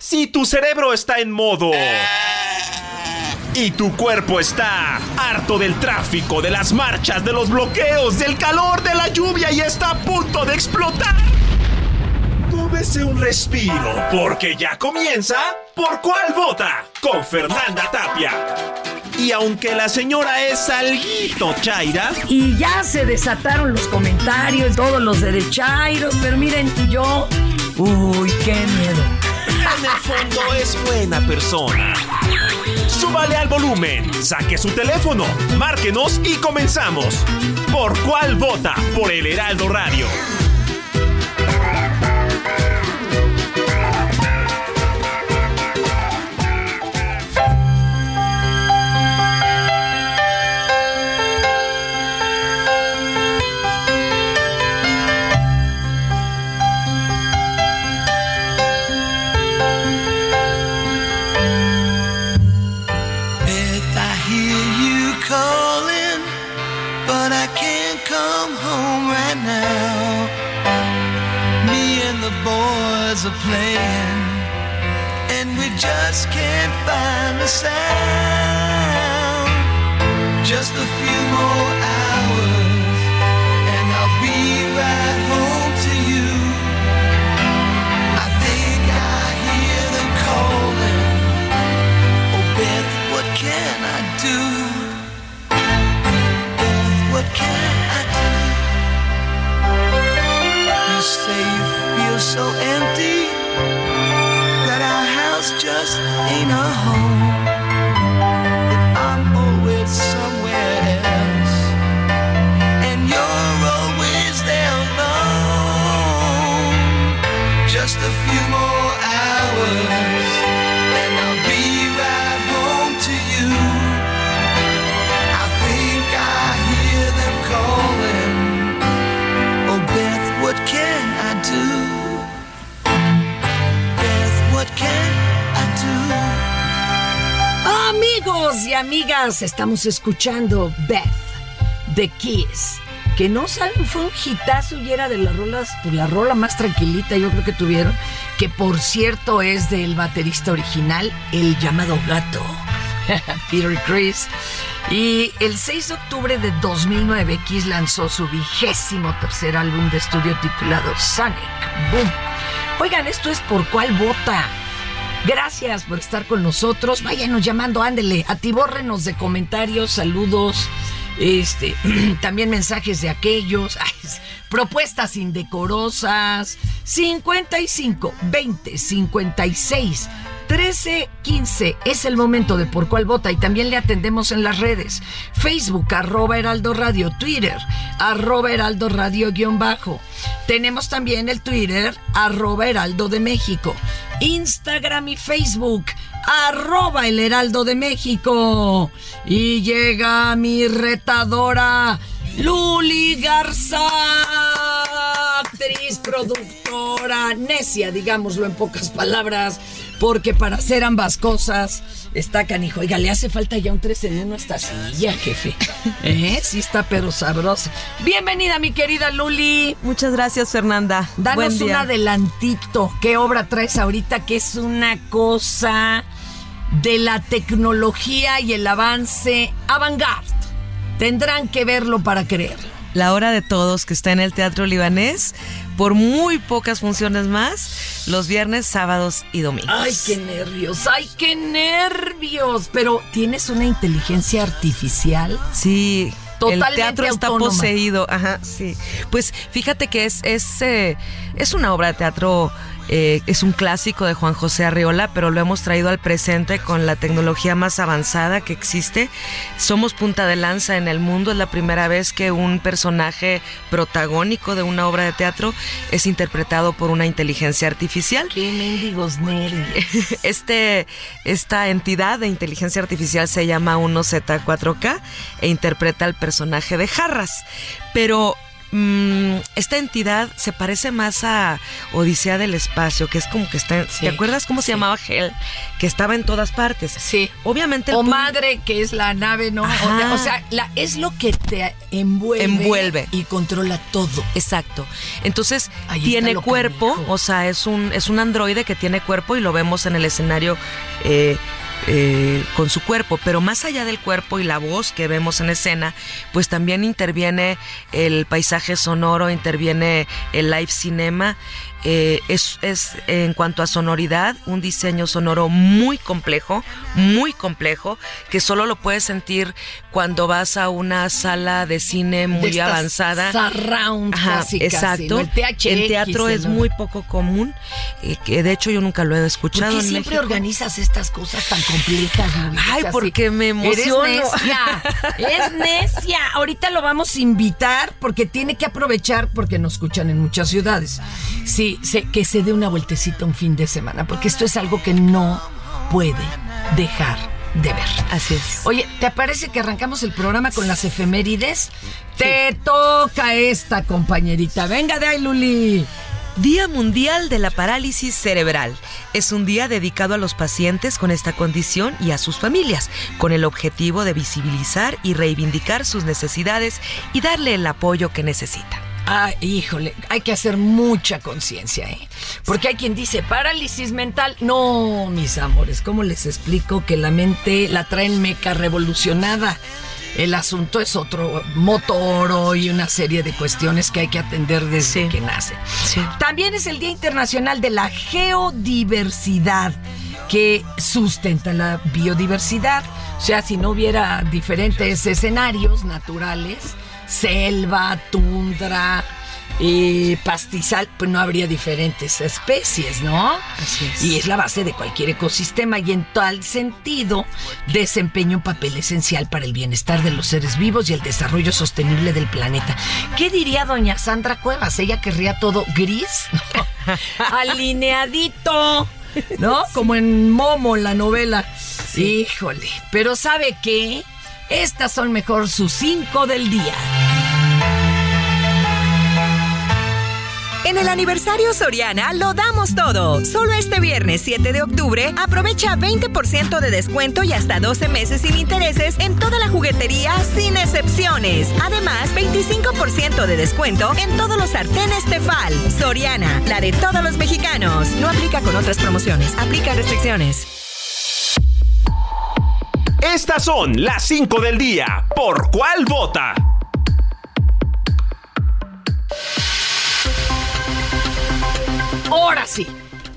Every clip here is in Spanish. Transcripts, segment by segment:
Si tu cerebro está en modo y tu cuerpo está harto del tráfico, de las marchas, de los bloqueos, del calor, de la lluvia y está a punto de explotar. Tómese un respiro, porque ya comienza ¿Por cuál vota? Con Fernanda Tapia. Y aunque la señora es alguito chaira, Y ya se desataron los comentarios, todos los derechairos, pero miren, yo. Uy, qué miedo. En el fondo es buena persona. Súbale al volumen, saque su teléfono, márquenos y comenzamos. ¿Por cuál vota? Por el Heraldo Radio. Are playing, and we just can't find the sound. Just a few more hours, and I'll be right home to you. I think I hear them calling. Oh, Beth, what can I do? Beth, what can I do? You say feel so empty that our house just ain't a home. That I'm always somewhere else, and you're always there alone. Just a few more hours, Amigos y amigas, estamos escuchando Beth, The Kiss. Que no saben, fue un hitazo y era de las rolas, pues la rola más tranquilita yo creo que tuvieron. Que por cierto es del baterista original, el llamado gato, Peter Chris. Y el 6 de octubre de 2009, Kiss lanzó su vigésimo tercer álbum de estudio titulado Sonic Boom. Oigan, esto es por cuál vota. Gracias por estar con nosotros. Váyanos llamando, ándele, atibórrenos de comentarios, saludos, este, también mensajes de aquellos, propuestas indecorosas. 55 20 56 13 15 es el momento de por cuál vota y también le atendemos en las redes. Facebook, arroba Heraldo Radio, Twitter, arroba Heraldo Radio guion bajo. Tenemos también el Twitter, arroba Heraldo de México. Instagram y Facebook, arroba el Heraldo de México. Y llega mi retadora, Luli Garza, actriz, productora, necia, digámoslo en pocas palabras, porque para hacer ambas cosas está canijo. Oiga, le hace falta ya un 3 en 1 a esta silla, jefe. ¿Eh? Sí está, pero sabrosa. Bienvenida, mi querida Luli. Muchas gracias, Fernanda. Danos Buen un adelantito. ¿Qué obra traes ahorita? Que es una cosa de la tecnología y el avance avant-garde. Tendrán que verlo para creerlo. La hora de todos que está en el Teatro Libanés por muy pocas funciones más los viernes, sábados y domingos. Ay, qué nervios, ay, qué nervios. Pero tienes una inteligencia artificial. Sí. Totalmente el teatro está autónoma. poseído, ajá, sí. Pues fíjate que es, es, eh, es una obra de teatro eh, es un clásico de Juan José Arriola, pero lo hemos traído al presente con la tecnología más avanzada que existe. Somos punta de lanza en el mundo, es la primera vez que un personaje protagónico de una obra de teatro es interpretado por una inteligencia artificial. Qué mendigos nervios. Este, esta entidad de inteligencia artificial se llama 1Z4K e interpreta al personaje de Jarras. Pero mm, esta entidad se parece más a Odisea del Espacio, que es como que está... Sí, ¿Te acuerdas cómo se sí. llamaba Hell? Que estaba en todas partes. Sí. Obviamente... el O madre, que es la nave, ¿no? O, Ajá. o sea, la, es lo que te envuelve, Envuelve. y controla todo. Exacto. Entonces Ahí tiene cuerpo, o sea, es un es un androide que tiene cuerpo y lo vemos en el escenario eh, eh, con su cuerpo, pero más allá del cuerpo y la voz que vemos en escena, pues también interviene el paisaje sonoro, interviene el live cinema. eh, es, es en cuanto a sonoridad un diseño sonoro muy complejo, muy complejo, que solo lo puedes sentir cuando vas a una sala de cine muy De avanzada. surround Ajá, casi, casi, exacto. ¿no? El THX, teatro es ¿no? muy poco común, eh, que de hecho yo nunca lo he ¿Por escuchado qué en siempre México. organizas estas cosas tan complejas? Luis? Ay, Así, porque me emociono. Eres necia, es necia. Ahorita lo vamos a invitar porque tiene que aprovechar porque nos escuchan en muchas ciudades. Sí, sé que se dé una vueltecita un fin de semana porque esto es algo que no puede dejar de ver. Así es. Oye, ¿te parece que arrancamos el programa con las efemérides? Te toca esta, compañerita. Venga de ahí, Luli. Día Mundial de la Parálisis Cerebral. Es un día dedicado a los pacientes con esta condición y a sus familias, con el objetivo de visibilizar y reivindicar sus necesidades y darle el apoyo que necesitan. Ah, híjole, hay que hacer mucha conciencia, ¿eh? Porque hay quien dice parálisis mental. No, mis amores, ¿cómo les explico que la mente la traen meca revolucionada? El asunto es otro motor y una serie de cuestiones que hay que atender desde Sí. que nace. Sí. También es el Día Internacional de la Geodiversidad, que sustenta la biodiversidad. O sea, si no hubiera diferentes escenarios naturales, selva, tundra, eh, pastizal, pues no habría diferentes especies, ¿no? Así es. Y es la base de cualquier ecosistema y en tal sentido desempeña un papel esencial para el bienestar de los seres vivos y el desarrollo sostenible del planeta. ¿Qué diría doña Sandra Cuevas? Ella querría todo gris, alineadito, ¿no? Como en Momo, la novela. Híjole, pero ¿sabe qué? Estas son mejor sus cinco del día. En el aniversario Soriana lo damos todo. Solo este viernes 7 de octubre aprovecha 20% de descuento y hasta 12 meses sin intereses en toda la juguetería sin excepciones. Además, 25% de descuento en todos los sartenes Tefal. Soriana, la de todos los mexicanos. No aplica con otras promociones. Aplica restricciones. Estas son las 5 del día. ¿Por cuál vota? Ahora sí,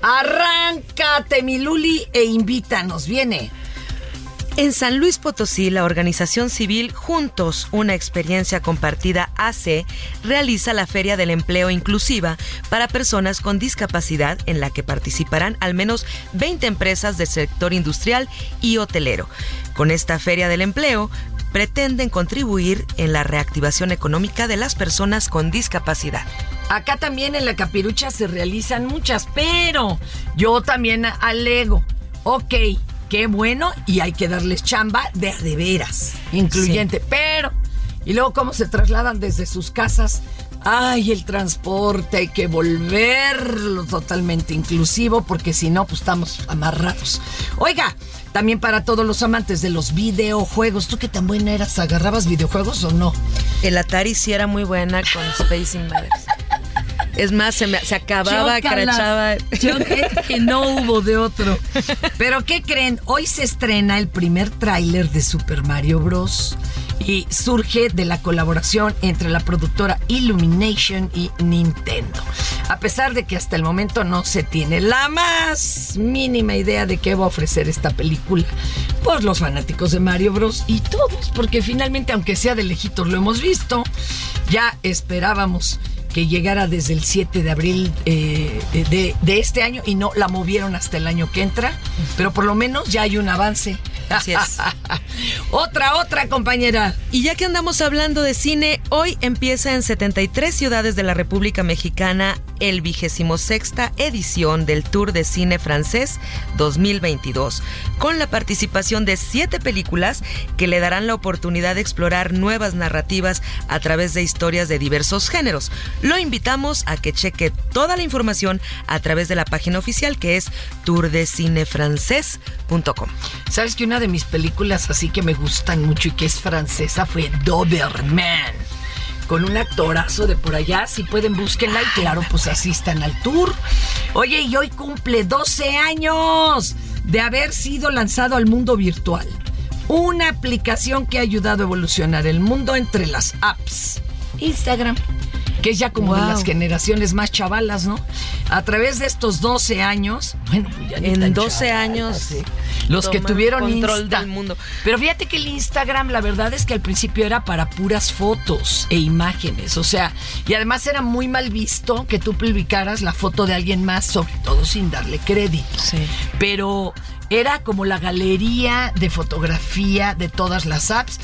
arráncate, mi Luli, e invítanos. Viene. En San Luis Potosí, la organización civil Juntos, una experiencia compartida AC, realiza la Feria del Empleo Inclusiva para personas con discapacidad en la que participarán al menos 20 empresas del sector industrial y hotelero. Con esta Feria del Empleo, pretenden contribuir en la reactivación económica de las personas con discapacidad. Acá también en la capirucha se realizan muchas, pero yo también alego. Ok, qué bueno y hay que darles chamba de de veras, incluyente. Pero, y luego cómo se trasladan desde sus casas. Ay, el transporte, hay que volverlo totalmente inclusivo porque si no, pues estamos amarrados. Oiga, también para todos los amantes de los videojuegos, ¿tú qué tan buena eras? ¿Agarrabas videojuegos o no? El Atari sí era muy buena con Space Invaders. Es más, se, me- se acababa, Chócalas. crachaba. Yo que, que no hubo de otro. Pero ¿qué creen? Hoy se estrena el primer tráiler de Super Mario Bros. Y surge de la colaboración entre la productora Illumination y Nintendo. A pesar de que hasta el momento no se tiene la más mínima idea de qué va a ofrecer esta película, pues los fanáticos de Mario Bros. y todos, porque finalmente, aunque sea de lejitos, lo hemos visto, ya esperábamos que llegara desde el 7 de abril eh, de, de este año y no la movieron hasta el año que entra, pero por lo menos ya hay un avance. Así es. otra, otra compañera. Y ya que andamos hablando de cine, hoy empieza en 73 ciudades de la República Mexicana el vigésimo sexta edición del Tour de Cine Francés 2022, con la participación de siete películas que le darán la oportunidad de explorar nuevas narrativas a través de historias de diversos géneros. Lo invitamos a que cheque toda la información a través de la página oficial que es tourdecinefrancés.com. ¿Sabes que una de mis películas así que me gustan mucho y que es francesa fue Doberman? Con un actorazo de por allá, si pueden búsquenla y claro, pues asistan al tour. Oye, y hoy cumple 12 años de haber sido lanzado al mundo virtual. Una aplicación que ha ayudado a evolucionar el mundo entre las apps. Instagram, que es ya como de las generaciones más chavalas, ¿no? A través de estos 12 años, bueno, pues ya ni En tan 12 chavalas, años ¿eh? los que tuvieron control Insta. del mundo. Pero fíjate que el Instagram, la verdad es que al principio era para puras fotos e imágenes, o sea, y además era muy mal visto que tú publicaras la foto de alguien más, sobre todo sin darle crédito. Sí. Pero era como la galería de fotografía de todas las apps.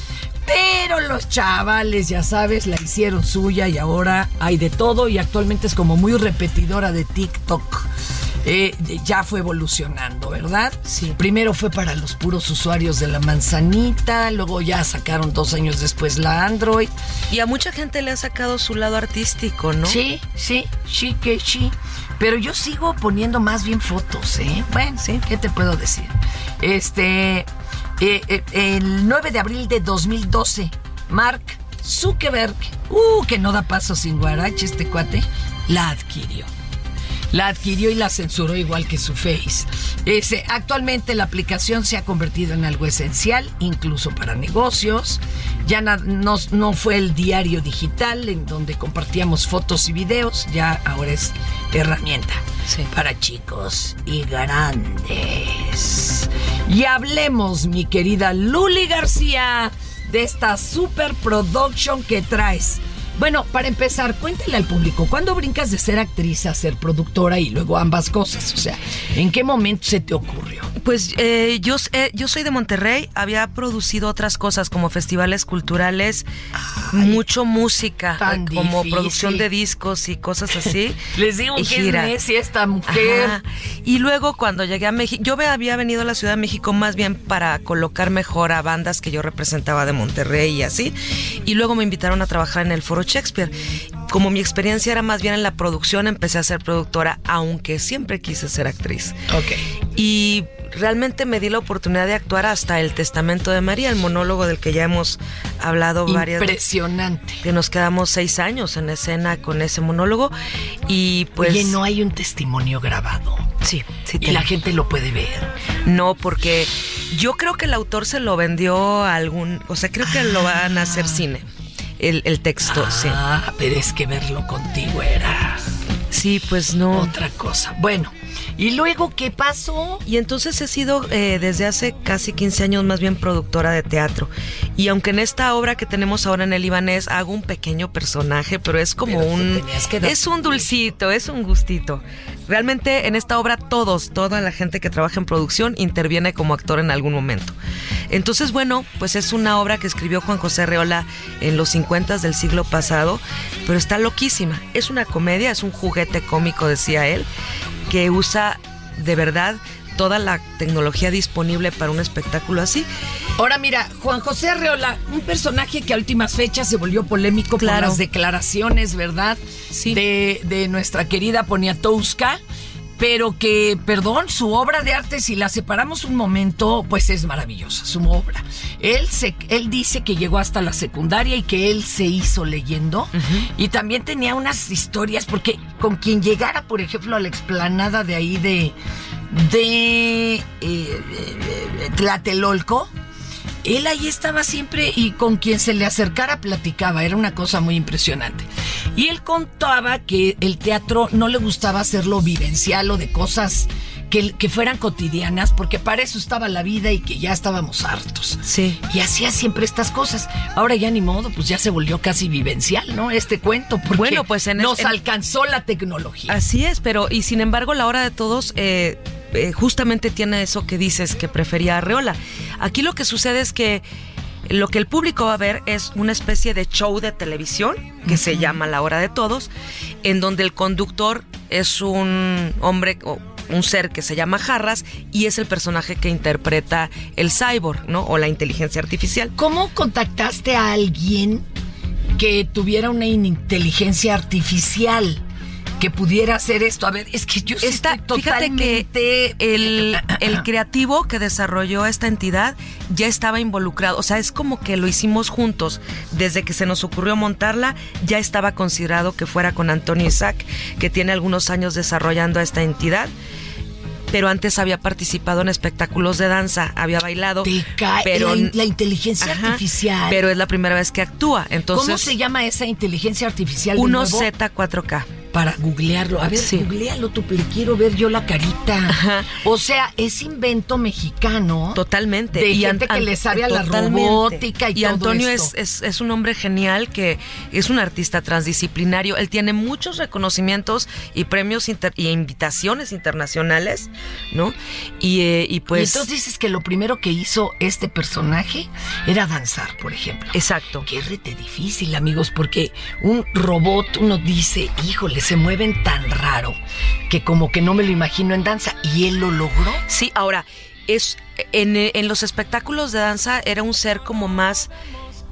Pero los chavales, ya sabes, la hicieron suya y ahora hay de todo y actualmente es como muy repetidora de TikTok. Eh, ya fue evolucionando, ¿verdad? Sí. Primero fue para los puros usuarios de la manzanita, luego ya sacaron dos años después la Android. Y a mucha gente le ha sacado su lado artístico, ¿no? Sí, sí, sí que sí. Pero yo sigo poniendo más bien fotos, ¿eh? Bueno, sí, ¿qué te puedo decir? Este, eh, eh, el 9 de abril de 2012, Mark Zuckerberg, uh, que no da paso sin guarache este cuate, la adquirió. La adquirió y la censuró igual que su Face. Ese, actualmente la aplicación se ha convertido en algo esencial, incluso para negocios. Ya na- no, no fue el diario digital en donde compartíamos fotos y videos, ya ahora es herramienta Sí. para chicos y grandes. Y hablemos, mi querida Luli García, de esta super production que traes. Bueno, para empezar, cuéntale al público, ¿cuándo brincas de ser actriz a ser productora y luego ambas cosas? O sea, ¿en qué momento se te ocurrió? Pues eh, yo, eh, yo soy de Monterrey, había producido otras cosas como festivales culturales, mucho música, tan eh, como difícil. producción de discos y cosas así. Les digo y que gira. es necia esta mujer. Ajá. Y luego cuando llegué a México, yo me había venido a la Ciudad de México más bien para colocar mejor a bandas que yo representaba de Monterrey y así. Y luego me invitaron a trabajar en el Foro Shakespeare. Como mi experiencia era más bien en la producción, empecé a ser productora, aunque siempre quise ser actriz. Ok. Y realmente me di la oportunidad de actuar hasta El Testamento de María, el monólogo del que ya hemos hablado varias veces. Impresionante. Que nos quedamos seis años en escena con ese monólogo. Y pues. Oye, no hay un testimonio grabado. Sí, sí. Y tengo. la gente lo puede ver. No, porque yo creo que el autor se lo vendió a algún. O sea, creo que lo van a hacer cine. El, el texto, sí. Ah, pero es que verlo contigo era Sí, pues no. otra cosa. Bueno, ¿y luego qué pasó? Y entonces he sido eh, desde hace casi 15 años más bien productora de teatro. Y aunque en esta obra que tenemos ahora en el Ibanés hago un pequeño personaje, pero es como Pero un... que Es un dulcito, es un gustito. Realmente en esta obra todos, toda la gente que trabaja en producción interviene como actor en algún momento. Entonces, bueno, pues es una obra que escribió Juan José Reola en los 50 del siglo pasado, pero está loquísima. Es una comedia, es un juguete cómico, decía él, que usa de verdad toda la tecnología disponible para un espectáculo así. Ahora mira, Juan José Arreola, un personaje que a últimas fechas se volvió polémico Claro. por las declaraciones, ¿verdad? Sí. De, de nuestra querida Poniatowska, pero que, perdón, su obra de arte, si la separamos un momento, pues es maravillosa, su obra. Él, se, él dice que llegó hasta la secundaria y que él se hizo leyendo. Y también tenía unas historias, porque con quien llegara, por ejemplo, a la explanada de ahí de, de eh, eh, Tlatelolco, él ahí estaba siempre y con quien se le acercara platicaba, era una cosa muy impresionante. Y él contaba que el teatro no le gustaba hacerlo vivencial o de cosas que, que fueran cotidianas, porque para eso estaba la vida y que ya estábamos hartos. Sí. Y hacía siempre estas cosas. Ahora ya ni modo, pues ya se volvió casi vivencial, ¿no? Este cuento, porque Bueno, pues en nos en- alcanzó la tecnología. Así es, pero y sin embargo la hora de todos eh, eh, justamente tiene eso que dices que prefería Arreola. Aquí lo que sucede es que lo que el público va a ver es una especie de show de televisión que se llama La Hora de Todos, en donde el conductor es un hombre o un ser que se llama Jarras y es el personaje que interpreta el cyborg, ¿no? O la inteligencia artificial. ¿Cómo contactaste a alguien que tuviera una inteligencia artificial que pudiera hacer esto? A ver, es que yo Esta- estoy fíjate que totalmente... el, el creativo que desarrolló esta entidad ya estaba involucrado. O sea, es como que lo hicimos juntos. Desde que se nos ocurrió montarla, ya estaba considerado que fuera con Antonio Isaac, que tiene algunos años desarrollando esta entidad. Pero antes había participado en espectáculos de danza, había bailado. Te cae pero, la, la inteligencia Ajá, artificial. Pero es la primera vez que actúa. Entonces, ¿Cómo se llama esa inteligencia artificial? de nuevo? 1Z4K. Para googlearlo. A ver, Sí. googlealo tú, le quiero ver yo la carita. Ajá. O sea, es invento mexicano. Totalmente. De Y gente An- que le sabe a la robótica y, Y todo Antonio esto. es, es, es un hombre genial que es un artista transdisciplinario. Él tiene muchos reconocimientos y premios inter- y invitaciones internacionales, ¿no? Y, eh, y Y pues... entonces dices que lo primero que hizo este personaje era danzar, por ejemplo. Exacto. Qué rete difícil, amigos, porque un robot, uno dice, híjole, se mueven tan raro que como que no me lo imagino en danza. Y él lo logró. Sí, ahora, es en, en los espectáculos de danza era un ser como más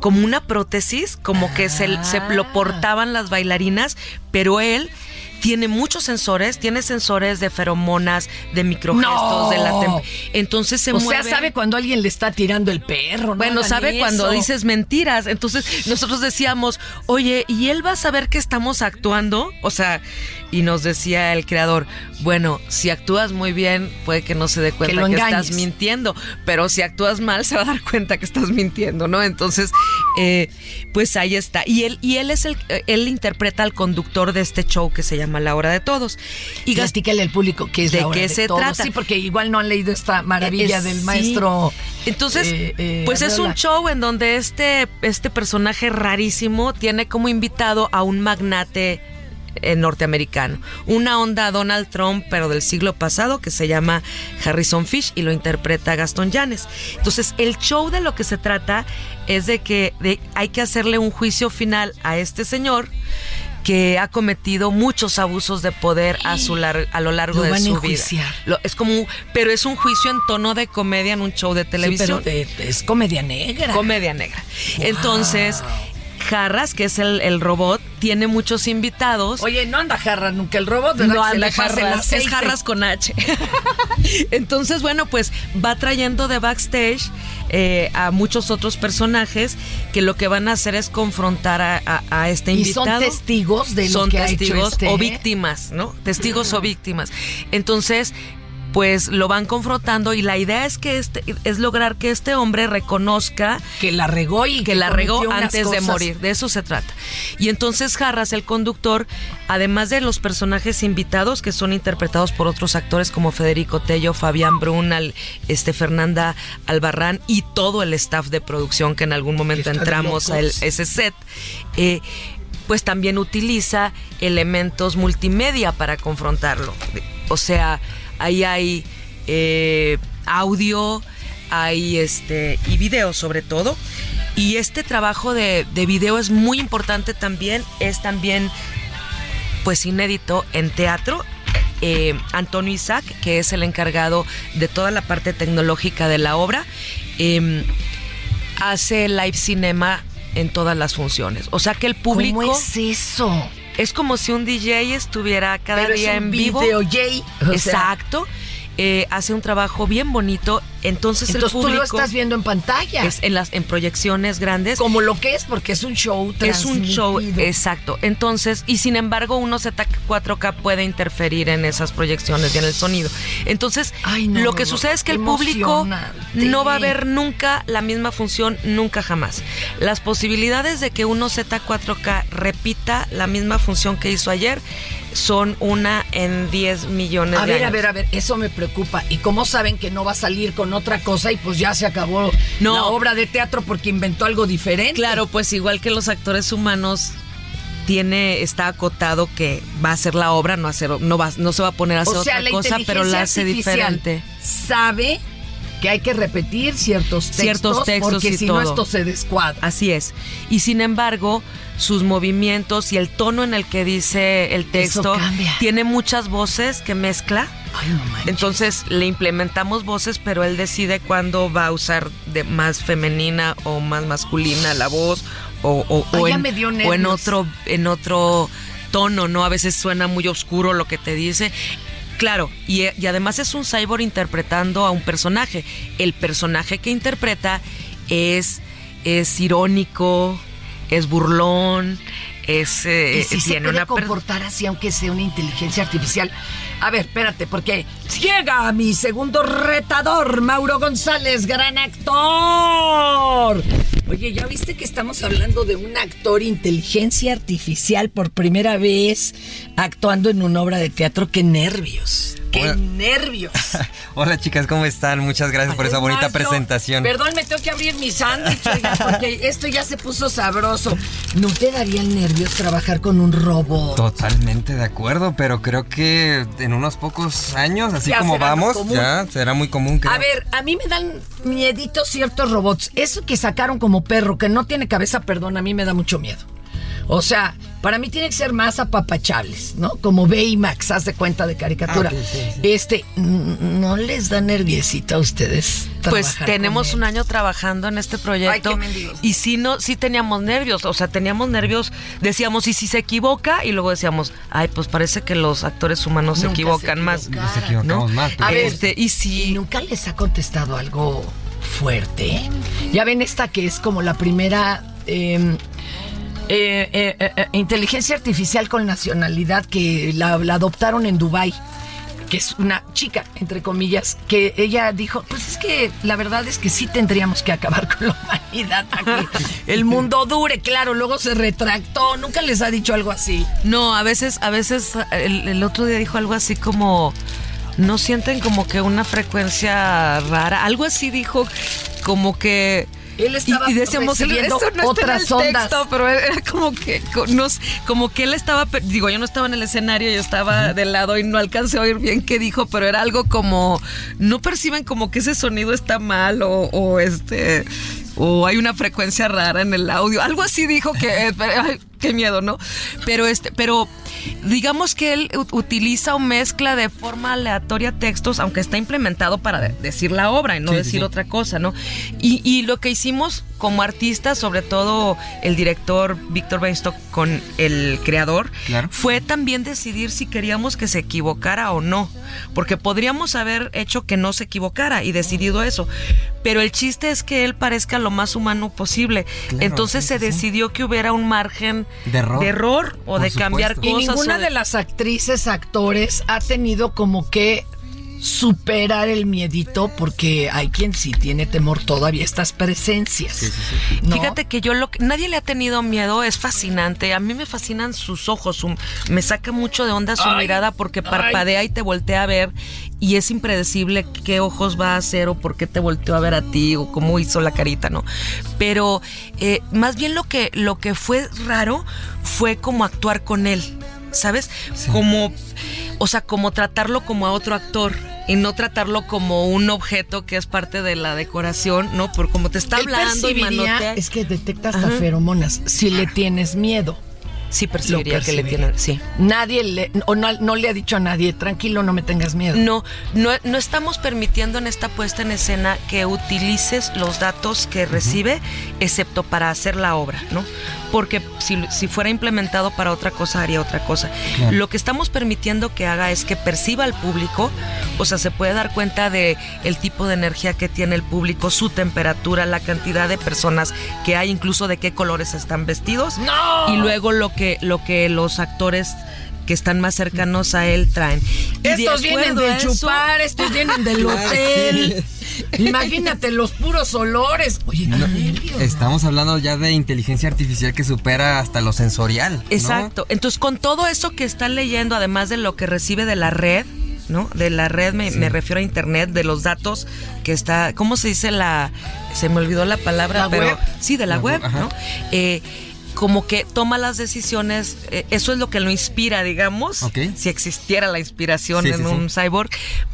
como una prótesis, como que se, se Ah. lo portaban las bailarinas, pero él tiene muchos sensores, tiene sensores de feromonas, de microgestos, ¡No! de la entonces se o mueve. sea, sabe cuando alguien le está tirando el perro. no Bueno, sabe cuando dices mentiras. Entonces nosotros decíamos, oye, ¿y él va a saber que estamos actuando? O sea, y nos decía el creador, bueno, si actúas muy bien, puede que no se dé cuenta que, estás mintiendo, pero si actúas mal, se va a dar cuenta que estás mintiendo, ¿no? Entonces, eh, pues ahí está. Y él, y él es el, eh, él interpreta al conductor de este show que se llama La Hora de Todos. Y Gast- Platícale al público qué es ¿De la hora qué de se todos. trata? Sí, porque igual no han leído esta maravilla Es- del sí. maestro. Entonces, eh, eh, pues es un show en donde este, este personaje rarísimo tiene como invitado a un magnate eh, norteamericano. Una onda Donald Trump, pero del siglo pasado, que se llama Harrison Fish y lo interpreta Gastón Llanes. Entonces, el show de lo que se trata es de que de- hay que hacerle un juicio final a este señor que ha cometido muchos abusos de poder a su lar- a lo largo Lo de su vida. Lo- es como, pero es un juicio en tono de comedia en un show de Sí, televisión. pero de- es comedia negra. Comedia negra. Entonces, Jarras, que es el, el robot, tiene muchos invitados. Oye, no anda jarra nunca el robot, ¿verdad? no Que anda jarras, es jarras con H. Entonces, bueno, pues va trayendo de backstage eh, a muchos otros personajes que lo que van a hacer es confrontar a, a- a este Y invitado. son testigos de lo Son que ha hecho testigos este, o víctimas, ¿no? Testigos o víctimas. Entonces, pues lo van confrontando y la idea es que este es lograr que este hombre reconozca Que la regó y que la regó antes de morir. De eso se trata. Y entonces Jarras, el conductor, además de los personajes invitados que son interpretados por otros actores como Federico Tello, Fabián Brunal, este Fernanda Albarrán y todo el staff de producción que en algún momento entramos a el- ese set. eh, pues también utiliza elementos multimedia para confrontarlo. O sea, ahí hay eh, audio, hay este y video sobre todo. Y este trabajo de, de video es muy importante también, es también pues inédito en teatro. Eh, Antonio Isaac, que es el encargado de toda la parte tecnológica de la obra, eh, hace live cinema en todas las funciones. O sea que el público ¿Cómo es eso? Es como si un DJ estuviera cada Pero es día un en vivo. video Jay. o sea, Exacto. Eh, hace un trabajo bien bonito. Entonces, Entonces el tú público lo estás viendo en pantalla. es en las en proyecciones grandes. como lo que es, porque es un show Es un show, exacto. Entonces, y sin embargo, uno Z4K puede interferir en esas proyecciones y en el sonido. Entonces, Ay, no, lo que no, sucede es que el público no va a ver nunca la misma función, nunca jamás. Las posibilidades de que uno Z4K repita la misma función que hizo ayer son una en 10 millones A de ver, a años. ver, a ver, eso me preocupa. ¿Y cómo saben que no va a salir con otra cosa y pues ya se acabó No. la obra de teatro porque inventó algo diferente? Claro, pues igual que los actores humanos tiene está acotado que va a hacer la obra, no hacer no va no se va a poner a hacer o sea, otra la cosa, pero la hace diferente. Sabe que hay que repetir ciertos textos, Ciertos textos porque si no esto se descuadra. Así es. Y sin embargo, sus movimientos y el tono en el que dice el texto tiene muchas voces que mezcla. Ay, no. Entonces le implementamos voces, pero él decide cuándo va a usar de más femenina o más masculina la voz o, o- o Ay, en, o en otro en otro tono, ¿no? A veces suena muy oscuro lo que te dice. Claro, y, y además es un cyborg interpretando a un personaje. El personaje que interpreta es, es irónico, es burlón, es eh, y si se tiene puede una comportar así aunque sea una inteligencia artificial. A ver, espérate, porque llega mi segundo retador, Mauro González, gran actor. Oye, ¿ya viste que estamos hablando de un actor inteligencia artificial por primera vez actuando en una obra de teatro? ¡Qué nervios! ¡Qué nervios! Hola chicas, ¿cómo están? Muchas gracias por esa bonita yo- presentación. Perdón, me tengo que abrir mi sándwich, porque esto ya se puso sabroso. ¿No te darían nervios trabajar con un robot? Totalmente de acuerdo, pero creo que en unos pocos años, así Ya como vamos, ya será muy común. Creo. A ver, a mí me dan miedito ciertos robots. Eso que sacaron como perro, que no tiene cabeza, perdón, a mí me da mucho miedo. O sea, para mí tiene que ser más apapachables, ¿no? Como Baymax, haz de cuenta de caricatura. Ah, ok, sí, sí. Este, ¿no les da nerviosito a ustedes? Pues tenemos un año trabajando en este proyecto Ay, y sí no sí teníamos nervios, o sea, teníamos nervios, decíamos y si se equivoca y luego decíamos, ay, pues parece que los actores humanos se Nunca se equivocan más. equivocaran. Nos equivocamos ¿no? más. A ver, Este, y ¿Y si nunca les ha contestado algo fuerte? Ya ven esta que es como la primera eh, eh, eh, eh, eh, inteligencia artificial con nacionalidad que la, la adoptaron en Dubai que es una chica, entre comillas, que ella dijo, pues es que la verdad es que sí tendríamos que acabar con la humanidad para que el mundo dure, claro, luego se retractó, nunca les ha dicho algo así. no, a veces a veces el, el otro día dijo algo así como no sienten como que una frecuencia rara, algo así dijo como que Él estaba y, y decíamos recibiendo esto no está en otras el ondas. texto, pero era como que nos- como que él estaba digo yo no estaba en el escenario yo estaba del lado y no alcancé a oír bien qué dijo pero era algo como no perciben como que ese sonido está mal o, o este o hay una frecuencia rara en el audio. Algo así dijo que eh, ay, qué miedo no pero este pero digamos que él utiliza o mezcla de forma aleatoria textos aunque está implementado para de- decir la obra y no Sí, decir sí. otra cosa, ¿no? Y, y lo que hicimos como artistas, sobre todo el director Víctor Weinstock con el creador, Claro. fue también decidir si queríamos que se equivocara o no, porque podríamos haber hecho que no se equivocara y decidido eso, pero el chiste es que él parezca lo más humano posible. Claro, Entonces sí, se decidió que hubiera un margen De error. o Por de cambiar supuesto. cosas. O de las actrices, actores ha tenido como que superar el miedito porque hay quien sí tiene temor todavía a estas presencias. ¿no? Fíjate que yo lo que nadie le ha tenido miedo, es fascinante. A mí me fascinan sus ojos, su- me saca mucho de onda su Ay, mirada porque ay. parpadea y te voltea a ver y es impredecible qué ojos va a hacer o por qué te volteó a ver a ti o cómo hizo la carita, ¿no? Pero eh, más bien lo que lo que fue raro fue como actuar con él, ¿sabes? Como o sea, como tratarlo como a otro actor y no tratarlo como un objeto que es parte de la decoración, ¿no? Por como te está Él hablando y percibiría- manotea. es que detecta hasta Ajá. feromonas si le tienes miedo. Sí percibiría que le tienen, sí. Nadie le, o no, no le ha dicho a nadie, tranquilo, no me tengas miedo. No, no, no estamos permitiendo en esta puesta en escena que utilices los datos que recibe, excepto para hacer la obra, ¿no? Porque si, si fuera implementado para otra cosa, haría otra cosa. Claro. Lo que estamos permitiendo que haga es que perciba al público O sea, se puede dar cuenta de el tipo de energía que tiene el público, su temperatura, la cantidad de personas que hay, incluso de qué colores están vestidos. ¡No! Y luego lo que, lo que los actores que están más cercanos a él traen. Y de Estos vienen de eso- chupar, estos vienen del hotel. Imagínate los puros olores. Oye, qué No, nervios. estamos hablando ya de inteligencia artificial que supera hasta lo sensorial. ¿no? Exacto. Entonces, con todo eso que están leyendo, además de lo que recibe de la red, ¿no? De la red me, me refiero a internet, de los datos que está, ¿cómo se dice la? Se me olvidó la palabra, ¿La pero web? sí, de la, La web, web. ¿no? Eh, como que toma las decisiones, eh, eso es lo que lo inspira, digamos, si existiera la inspiración Sí, en sí, sí. un cyborg,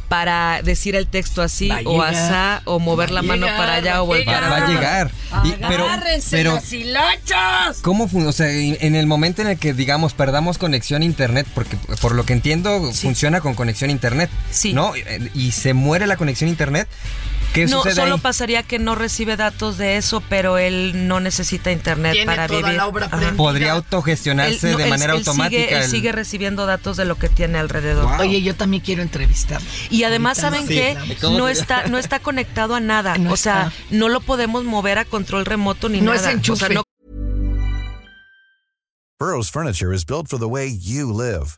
para decir el texto así, Va o asá, o mover la mano llegar, para allá, o volver Va, va a llegar. Y- pero, Agárrense pero las hilachas. ¿Cómo fun- O sea, en en el momento en el que, digamos, perdamos conexión a internet, porque por lo que entiendo, funciona con conexión a internet. Sí. ¿No? Y se muere la conexión a internet. ¿Qué No, sucede solo ahí? pasaría que no recibe datos de eso, pero él no necesita internet Tiene para toda vivir. la obra. Podría Él- autogestionarse no, de él- manera él automática. Sigue, él el- sigue recibiendo datos de lo que tiene alrededor. Wow. Oye, yo también quiero entrevistarlo. Y además, ¿saben nos qué? hablamos. ¿Cómo No está, no está conectado a nada. No o sea, está. no lo podemos mover a control remoto ni No es nada. o enchufe. sea, no Burrow's furniture is built for the way you live.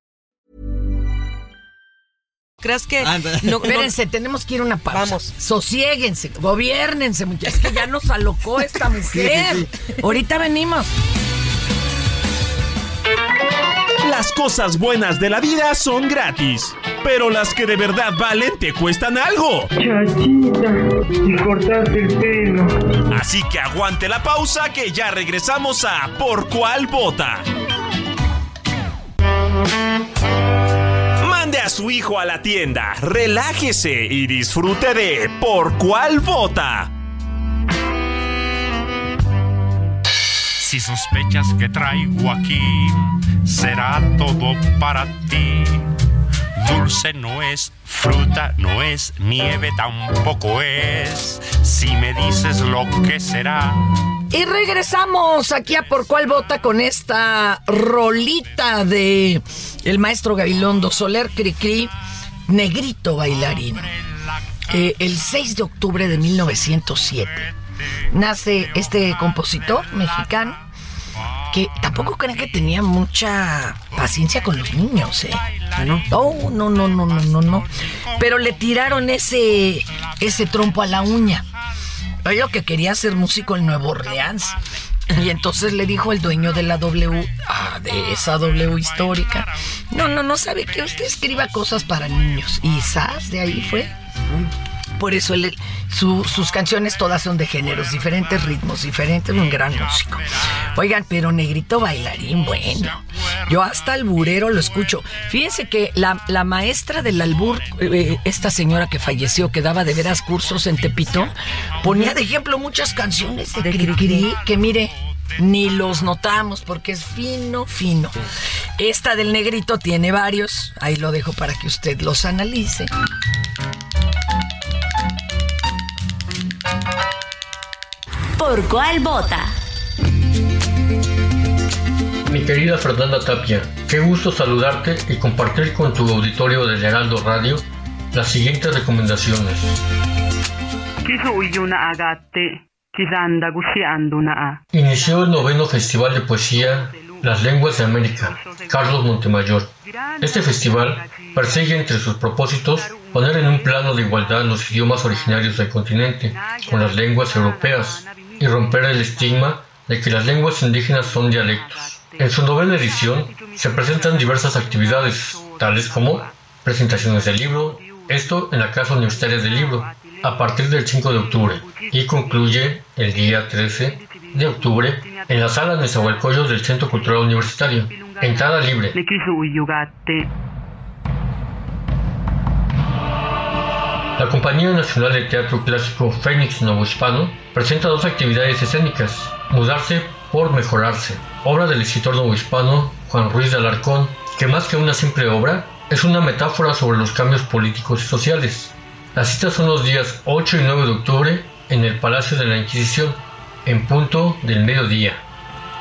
Creas que. Anda. No, no- Espérense, tenemos que ir a una pausa. Vamos. Sosiéguense, gobiernense, muchachos. Es que ya nos alocó esta mujer. Ahorita venimos. Las cosas buenas de la vida son gratis, pero las que de verdad valen te cuestan algo. Chachita, y cortaste el pelo. Así que aguante la pausa que ya regresamos a Por cuál vota. A su hijo a la tienda, relájese y disfrute de Por cuál vota. Si sospechas que traigo aquí, será todo para ti. Dulce no es, fruta no es, nieve tampoco es. Si me dices lo que será, Y regresamos aquí a Por Cuál Vota con esta rolita de el maestro Gabilondo Soler Cricri, Negrito Bailarín. Eh, el 6 de octubre de 1907 nace este compositor mexicano que tampoco creen que tenía mucha paciencia con los niños, ¿eh? No, no, no, no, no, no, no. Pero le tiraron ese, ese trompo a la uña. Yo que quería ser músico en Nueva Orleans. Y entonces le dijo el dueño de la W, ah, de esa W histórica, no, no, no sabe que usted escriba cosas para niños. Y quizás de ahí fue. Por eso su- sus canciones todas son de géneros diferentes, ritmos diferentes, un gran músico. Oigan, pero Negrito Bailarín, bueno. Yo hasta el burero lo escucho. Fíjense que la, la maestra del albur, eh, esta señora que falleció, que daba de veras cursos en Tepito, ponía de ejemplo muchas canciones de, Cricri, que mire, ni los notamos porque es fino, fino. Esta del negrito tiene varios, ahí lo dejo para que usted los analice. ¿Por cuál vota? Mi querida Fernanda Tapia, qué gusto saludarte y compartir con tu auditorio del Heraldo Radio las siguientes recomendaciones. Inició el noveno Festival de Poesía Las Lenguas de América, Carlos Montemayor. Este festival persigue entre sus propósitos poner en un plano de igualdad los idiomas originarios del continente con las lenguas europeas y romper el estigma de que las lenguas indígenas son dialectos. En su novena edición se presentan diversas actividades, tales como presentaciones del libro, esto en la Casa Universitaria del Libro, a partir del 5 de octubre, y concluye el día 13 de octubre en la sala Nezahualcóyotl del Centro Cultural Universitario. Entrada libre. La Compañía Nacional de Teatro Clásico Fénix Novo Hispano presenta dos actividades escénicas, Mudarse por Mejorarse, obra del escritor novohispano Juan Ruiz de Alarcón, que más que una simple obra, es una metáfora sobre los cambios políticos y sociales. Las citas son los días 8 y 9 de octubre en el Palacio de la Inquisición, en punto del mediodía.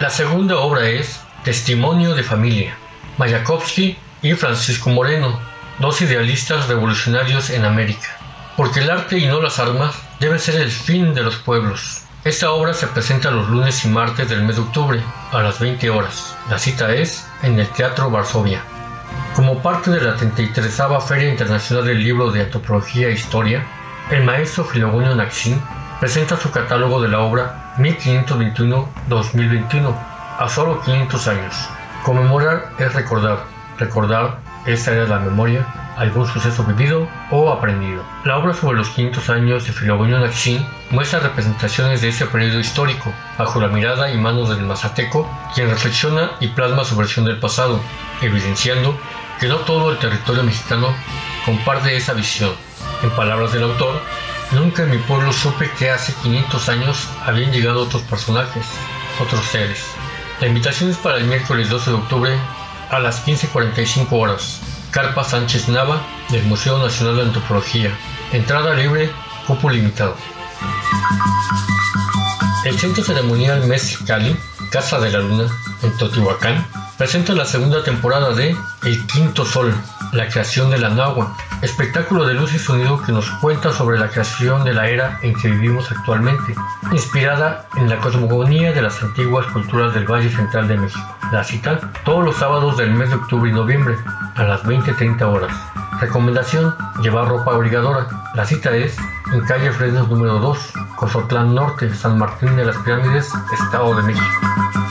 La segunda obra es Testimonio de Familia, Mayakovsky y Francisco Moreno, dos idealistas revolucionarios en América. Porque el arte y no las armas debe ser el fin de los pueblos. Esta obra se presenta los lunes y martes del mes de octubre a las 20 horas. La cita es en el Teatro Varsovia. Como parte de la 33 Feria Internacional del Libro de Antropología e Historia, el maestro Filogonio Naxin presenta su catálogo de la obra 1521-2021 a solo 500 años. Conmemorar es recordar, recordar es traer la memoria algún suceso vivido o aprendido. La obra sobre los 500 años de Filogonio Naxin muestra representaciones de ese periodo histórico, bajo la mirada y manos del mazateco, quien reflexiona y plasma su versión del pasado, evidenciando que no todo el territorio mexicano comparte esa visión. En palabras del autor, nunca en mi pueblo supe que hace 500 años habían llegado otros personajes, otros seres. La invitación es para el miércoles 12 de octubre a las 15.45 horas. Carpa Sánchez Nava del Museo Nacional de Antropología. Entrada libre, cupo limitado. El Centro Ceremonial Mexicali, Casa de la Luna, en Teotihuacán, presenta la segunda temporada de El Quinto Sol, la creación de la Nahua, espectáculo de luz y sonido que nos cuenta sobre la creación de la era en que vivimos actualmente, inspirada en la cosmogonía de las antiguas culturas del Valle Central de México. La cita todos los sábados del mes de octubre y noviembre a las 20.30 horas. Recomendación, llevar ropa abrigadora. La cita es en calle Fresnos número 2, Cozotlán Norte, San Martín de las Pirámides, Estado de México.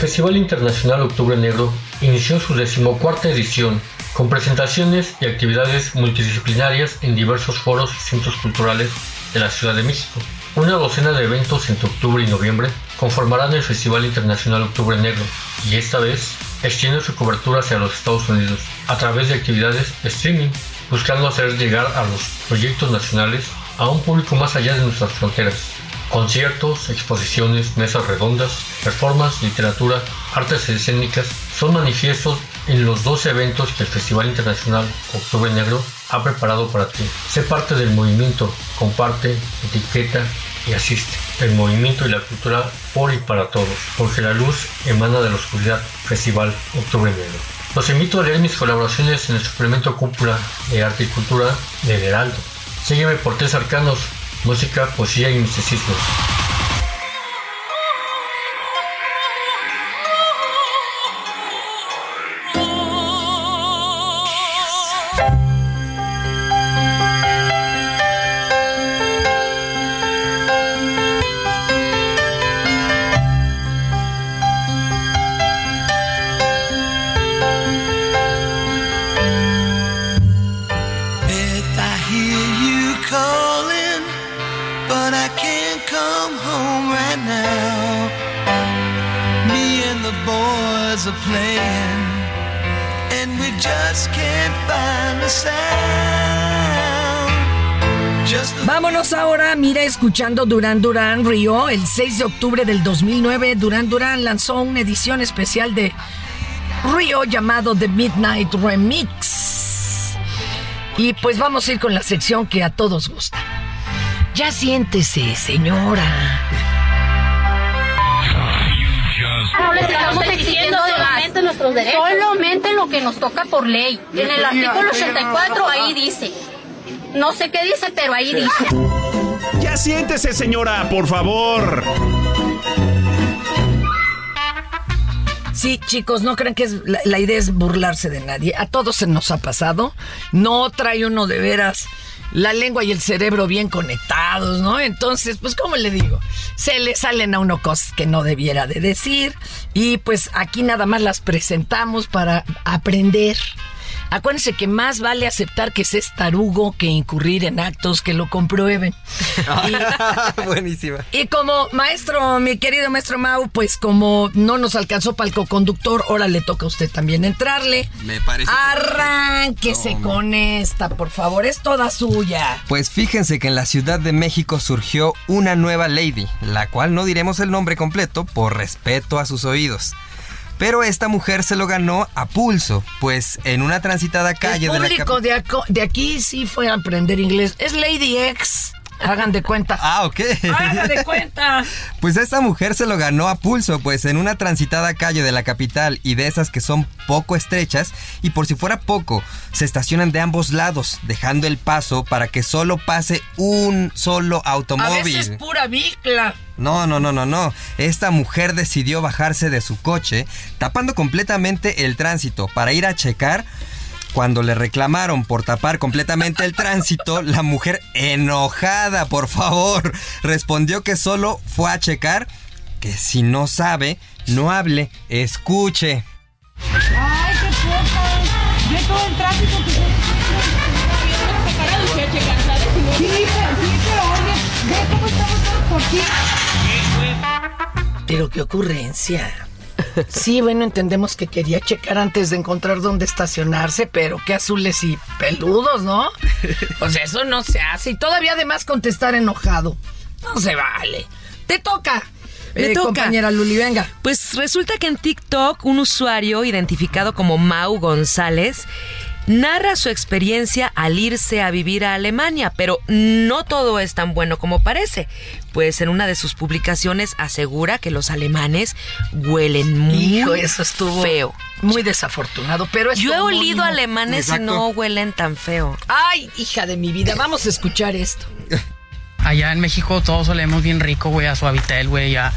Festival Internacional Octubre Negro inició su decimocuarta edición con presentaciones y actividades multidisciplinarias en diversos foros y centros culturales de la Ciudad de México. Una docena de eventos entre octubre y noviembre conformarán el Festival Internacional Octubre Negro y esta vez extiende su cobertura hacia los Estados Unidos a través de actividades streaming, buscando hacer llegar a los proyectos nacionales a un público más allá de nuestras fronteras. Conciertos, exposiciones, mesas redondas, performances, literatura, artes escénicas son manifiestos en los dos eventos que el Festival Internacional Octubre Negro ha preparado para ti. Sé parte del movimiento, comparte, etiqueta y asiste. El movimiento y la cultura por y para todos, porque la luz emana de la oscuridad. Festival Octubre Negro. Los invito a leer mis colaboraciones en el suplemento Cúpula de Arte y Cultura del Heraldo. Sígueme por tres arcanos, música, poesía y misticismo. Escuchando Duran Duran Río. El 6 de octubre del 2009, Duran Duran lanzó una edición especial de Río llamado The Midnight Remix. Y pues vamos a ir con la sección que a todos gusta. Ya siéntese, señora. No les estamos exigiendo solamente nuestros derechos. Solamente lo que nos toca por ley. En el artículo 84 ahí dice. No sé qué dice, pero ahí dice. Siéntese, señora, por favor. Sí, chicos, no crean que la, la idea es burlarse de nadie. A todos se nos ha pasado. No trae uno de veras la lengua y el cerebro bien conectados, ¿no? Entonces, pues, ¿cómo le digo? Se le salen a uno cosas que no debiera de decir. Y pues aquí nada más las presentamos para aprender. Acuérdense que más vale aceptar que se es tarugo que incurrir en actos que lo comprueben. Buenísima. Y como maestro, mi querido maestro Mau, pues como no nos alcanzó para el coconductor, ahora le toca a usted también entrarle. Me parece. Arránquese con esta, por favor, es toda suya. Pues fíjense que en la Ciudad de México surgió una nueva lady, la cual no diremos el nombre completo por respeto a sus oídos. Pero esta mujer se lo ganó a pulso, pues en una transitada calle el de la de, de aquí sí fue a aprender inglés. Es Lady X. Hagan de cuenta. Ah, ok. Hagan de cuenta. Pues esta mujer se lo ganó a pulso, pues en una transitada calle de la capital y de esas que son poco estrechas, y por si fuera poco, se estacionan de ambos lados, dejando el paso para que solo pase un solo A automóvil. veces pura bicla. No, no, no, no, no. Esta mujer decidió bajarse de su coche, tapando completamente el tránsito para ir a checar. Cuando le reclamaron por tapar completamente el tránsito, la mujer enojada, por favor, respondió que solo fue a checar, que si no sabe, no hable, escuche. Ay, qué poca. Ve todo el tráfico que se Sí, pero, sí, pero oye, ve cómo estamos todos por ti. Pero qué ocurrencia. Sí, bueno, entendemos que quería checar antes de encontrar dónde estacionarse, pero qué azules y peludos, ¿no? Pues eso no se hace. Y todavía además contestar enojado. No se vale. Te toca. Me eh, toca. Compañera Luli, venga. Pues resulta que en TikTok un usuario identificado como Mau González narra su experiencia al irse a vivir a Alemania, pero no todo es tan bueno como parece, pues en una de sus publicaciones asegura que los alemanes huelen muy Hijo, eso estuvo feo. Muy desafortunado, pero es Yo he olido alemanes y no huelen tan feo. Ay, hija de mi vida, vamos a escuchar esto. Allá en México todos olemos bien rico, güey, a suavitel, güey, a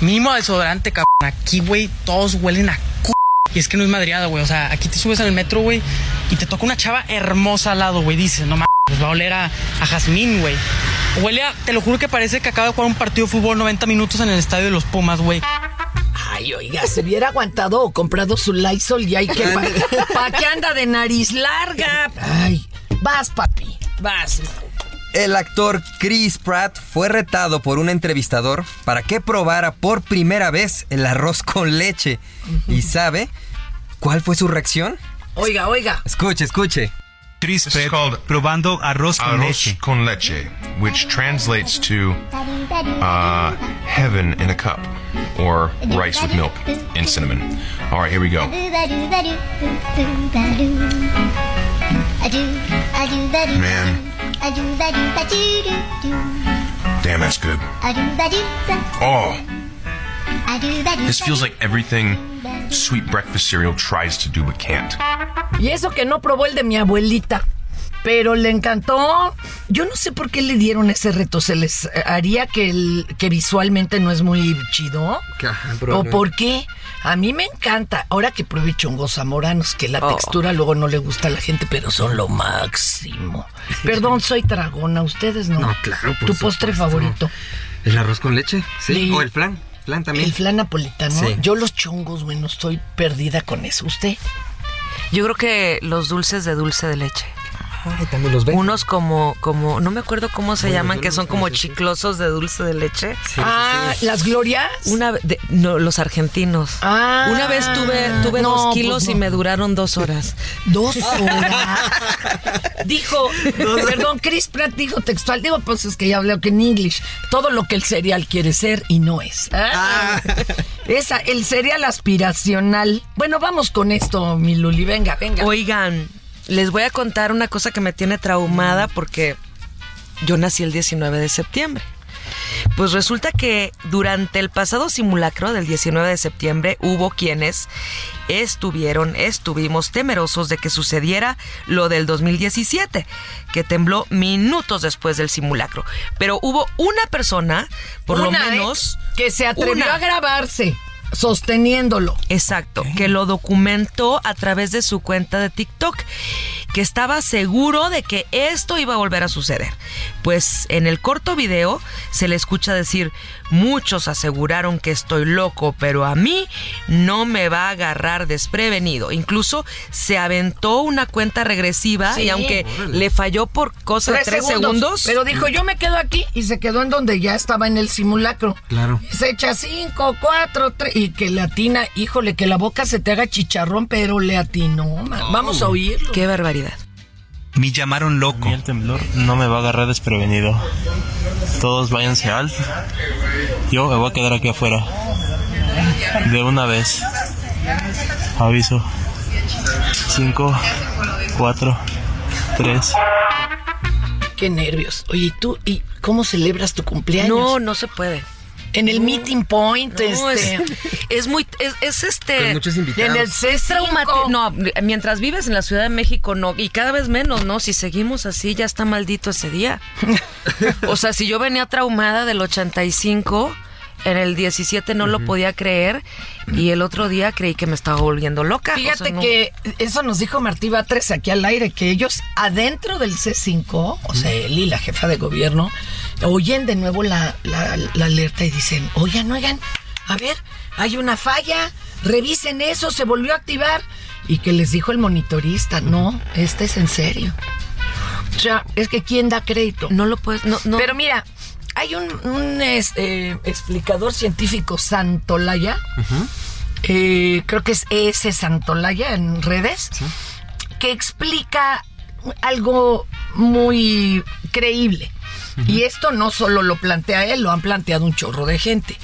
mínimo desodorante, cabrón. Aquí, güey, todos huelen a c... Y es que no es madreada, güey. O sea, aquí te subes en el metro, güey, y te toca una chava hermosa al lado, güey. Dices, no mames, pues va a oler a, a jazmín, güey. Huele a, te lo juro que parece que acaba de jugar un partido de fútbol 90 minutos en el estadio de los Pumas, güey. Ay, oiga, se hubiera aguantado o comprado su Lysol y hay que... ¿Para pa qué anda de nariz larga? Ay, vas, papi, vas. El actor Chris Pratt fue retado por un entrevistador para que probara por primera vez el arroz con leche. ¿Y sabe cuál fue su reacción? Oiga, oiga. Escuche, escuche. Chris Pratt probando arroz con Arroz leche. con leche, which translates to uh, heaven in a cup, or rice with milk and cinnamon. All right, here we go. Man, damn, that's good. Oh, this feels like everything sweet breakfast cereal tries to do but can't. Y eso que no probó el de mi abuelita. Pero le encantó. Yo no sé por qué le dieron ese reto. ¿Se les haría que, el, que visualmente no es muy chido? ¿O por qué? A mí me encanta. Ahora que pruebe chongos zamoranos, que la Oh. textura luego no le gusta a la gente, pero son lo máximo. Perdón, soy tragona. Ustedes no. No, claro, por ¿Tu postre supuesto. favorito? ¿El arroz con leche? Sí. Sí. ¿O el flan? ¿Flan también? El flan napolitano. Sí. Yo los chongos, bueno, estoy perdida con eso. ¿Usted? Yo creo que los dulces de dulce de leche. Ay, también los ven. Unos como, como, no me acuerdo cómo se llaman, que son como chiclosos de dulce de leche. ah, ¿las glorias? Una de- no, los argentinos. Ah, Una vez tuve, tuve no, dos kilos pues no. y me duraron dos horas. Dos horas. dijo, perdón, Chris Pratt dijo textual. Digo, pues es que ya hablé que en English. Todo lo que el cereal quiere ser y no es. Ah. Esa, el cereal aspiracional. Bueno, vamos con esto, mi Luli. Venga, venga. Oigan, les voy a contar una cosa que me tiene traumada porque yo nací el 19 de septiembre. Pues resulta que durante el pasado simulacro del 19 de septiembre hubo quienes estuvieron, estuvimos temerosos de que sucediera lo del 2017, que tembló minutos después del simulacro. Pero hubo una persona, por Una, lo ¿eh? menos... que se atrevió una. a grabarse sosteniéndolo. Exacto, que lo documentó a través de su cuenta de TikTok, que estaba seguro de que esto iba a volver a suceder. Pues en el corto video se le escucha decir, Muchos aseguraron que estoy loco, pero a mí no me va a agarrar desprevenido. Incluso se aventó una cuenta regresiva Sí. y aunque Órale. le falló por cosa de tres segundos, Pero dijo, yo me quedo aquí y se quedó en donde ya estaba en el simulacro. Claro. Y se echa cinco, cuatro, tres. Y que le atina, híjole, que la boca se te haga chicharrón, pero le atinó. man. Vamos a oírlo. Qué barbaridad. Me llamaron loco. el temblor no me va a agarrar desprevenido. Todos váyanse al. Yo me voy a quedar aquí afuera. De una vez. Aviso. 5, 4, 3. Qué nervios. Oye, ¿y tú? ¿Y cómo celebras tu cumpleaños? no, no se puede. En el meeting point, No, este. es, es muy, es, es este. Con muchos invitados. En el Es C5. traumati- No, mientras vives en la Ciudad de México, no. Y cada vez menos, ¿no? Si seguimos así, ya está maldito ese día. o sea, si yo venía traumada del 85, en el 17 no lo podía creer. Y el otro día creí que me estaba volviendo loca. O Fíjate sea, no- que eso nos dijo Martí Batres aquí al aire, que ellos adentro del C5, o sea, él y la jefa de gobierno, oyen de nuevo la, la- la alerta y dicen, oigan, oigan, a ver, hay una falla, revisen eso, se volvió a activar. Y que les dijo el monitorista, no, este es en serio. O sea, es que ¿quién da crédito? No lo puedes. No, no. Pero mira, hay un, un, este, explicador científico Santolaya, eh, creo que es ese Santolaya en redes, que explica algo muy creíble. Y esto no solo lo plantea él, lo han planteado un chorro de gente.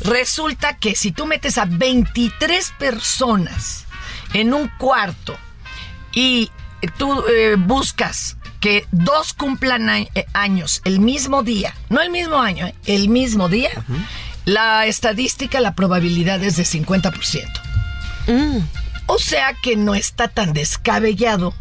Resulta que si tú metes a 23 personas en un cuarto y tú eh, buscas que dos cumplan eh, años el mismo día, no el mismo año, eh, el mismo día, la estadística, la probabilidad es de 50%. O sea que no está tan descabellado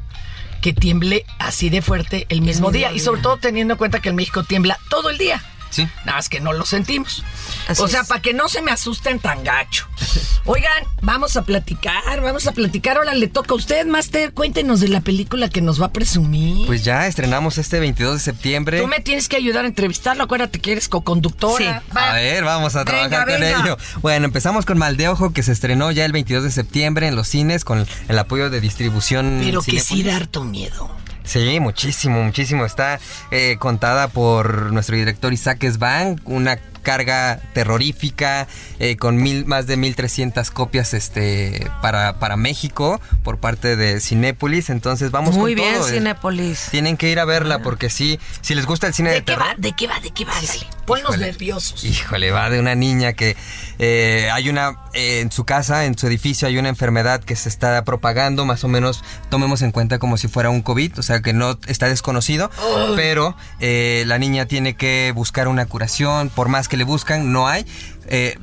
que tiemble así de fuerte el mismo día. Y sobre todo teniendo en cuenta que en México tiembla todo el día. Sí. Nada más que no lo sentimos. Así o sea, para que no se me asusten tan gacho. Oigan, vamos a platicar, vamos a platicar. Ahora le toca a usted, Master. Cuéntenos de la película que nos va a presumir. Pues ya estrenamos este 22 de septiembre. Tú me tienes que ayudar a entrevistarlo. Acuérdate que eres co-conductora. Va. A ver, vamos a Venga, trabajar con venga. ello. Bueno, empezamos con Mal de Ojo, que se estrenó ya el 22 de septiembre en los cines con el apoyo de distribución. Pero que sí da harto miedo. Sí, muchísimo, muchísimo. Está eh, contada por nuestro director Isaac Svan, una carga terrorífica eh, con mil, más de 1300 copias este para, para México por parte de Cinépolis. Entonces vamos Muy con bien, todo. Cinépolis. Tienen que ir a verla porque sí, si les gusta el cine de, ¿De qué terror. va? ¿De qué va? ¿De qué va? Dale, Ponnos Híjole. nerviosos. Híjole, va de una niña que eh, hay una, eh, en su casa, en su edificio, hay una enfermedad que se está propagando, más o menos tomemos en cuenta como si fuera un COVID, o sea que no está desconocido, pero eh, la niña tiene que buscar una curación, por más que le buscan, no hay. Eh,